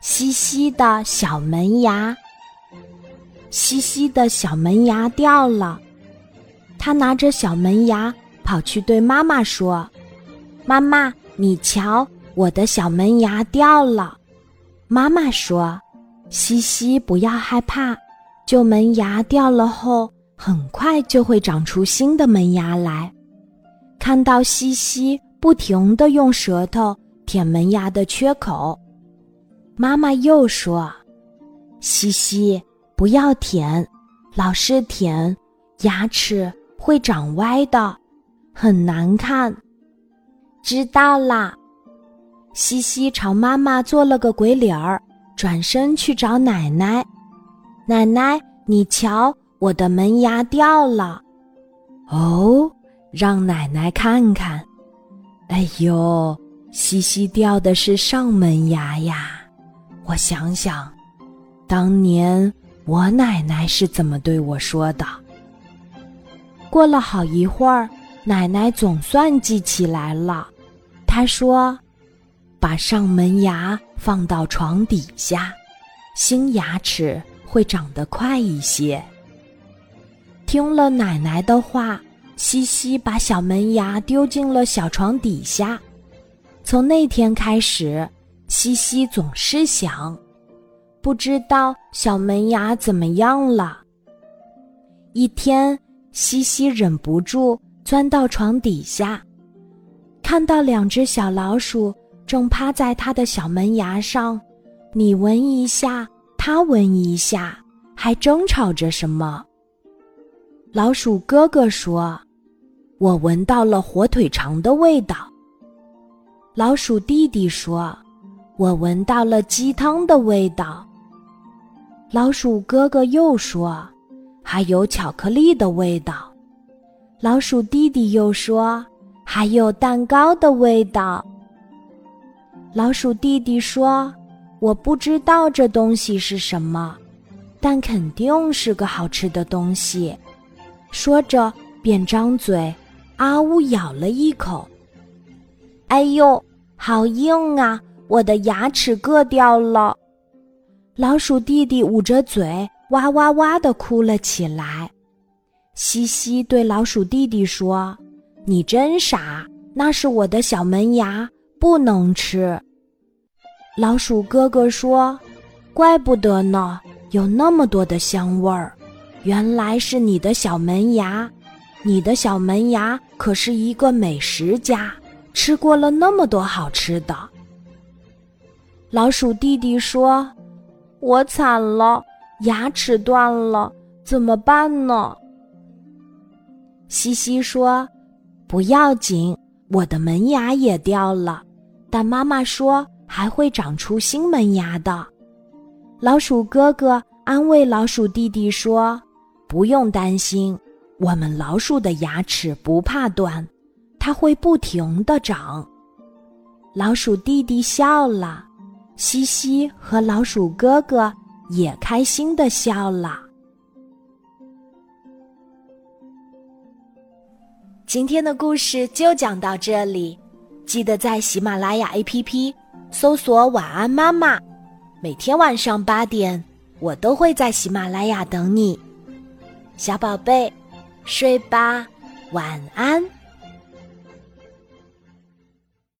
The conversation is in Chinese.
西西的小门牙，西西的小门牙掉了，他拿着小门牙跑去对妈妈说：“妈妈，你瞧，我的小门牙掉了。”妈妈说：“西西，不要害怕，旧门牙掉了后，很快就会长出新的门牙来。”看到西西不停的用舌头舔门牙的缺口。妈妈又说：“西西，不要舔，老是舔，牙齿会长歪的，很难看。”知道啦。西西朝妈妈做了个鬼脸儿，转身去找奶奶。奶奶，你瞧，我的门牙掉了。哦，让奶奶看看。哎呦，西西掉的是上门牙呀。我想想，当年我奶奶是怎么对我说的。过了好一会儿，奶奶总算记起来了。她说：“把上门牙放到床底下，新牙齿会长得快一些。”听了奶奶的话，西西把小门牙丢进了小床底下。从那天开始。西西总是想，不知道小门牙怎么样了。一天，西西忍不住钻到床底下，看到两只小老鼠正趴在他的小门牙上，你闻一下，他闻一下，还争吵着什么。老鼠哥哥说：“我闻到了火腿肠的味道。”老鼠弟弟说。我闻到了鸡汤的味道。老鼠哥哥又说：“还有巧克力的味道。”老鼠弟弟又说：“还有蛋糕的味道。”老鼠弟弟说：“我不知道这东西是什么，但肯定是个好吃的东西。”说着，便张嘴，啊呜咬了一口。哎呦，好硬啊！我的牙齿硌掉了，老鼠弟弟捂着嘴，哇哇哇的哭了起来。西西对老鼠弟弟说：“你真傻，那是我的小门牙，不能吃。”老鼠哥哥说：“怪不得呢，有那么多的香味儿，原来是你的小门牙。你的小门牙可是一个美食家，吃过了那么多好吃的。”老鼠弟弟说：“我惨了，牙齿断了，怎么办呢？”西西说：“不要紧，我的门牙也掉了，但妈妈说还会长出新门牙的。”老鼠哥哥安慰老鼠弟弟说：“不用担心，我们老鼠的牙齿不怕断，它会不停的长。”老鼠弟弟笑了。西西和老鼠哥哥也开心的笑了。今天的故事就讲到这里，记得在喜马拉雅 APP 搜索“晚安妈妈”，每天晚上八点，我都会在喜马拉雅等你，小宝贝，睡吧，晚安。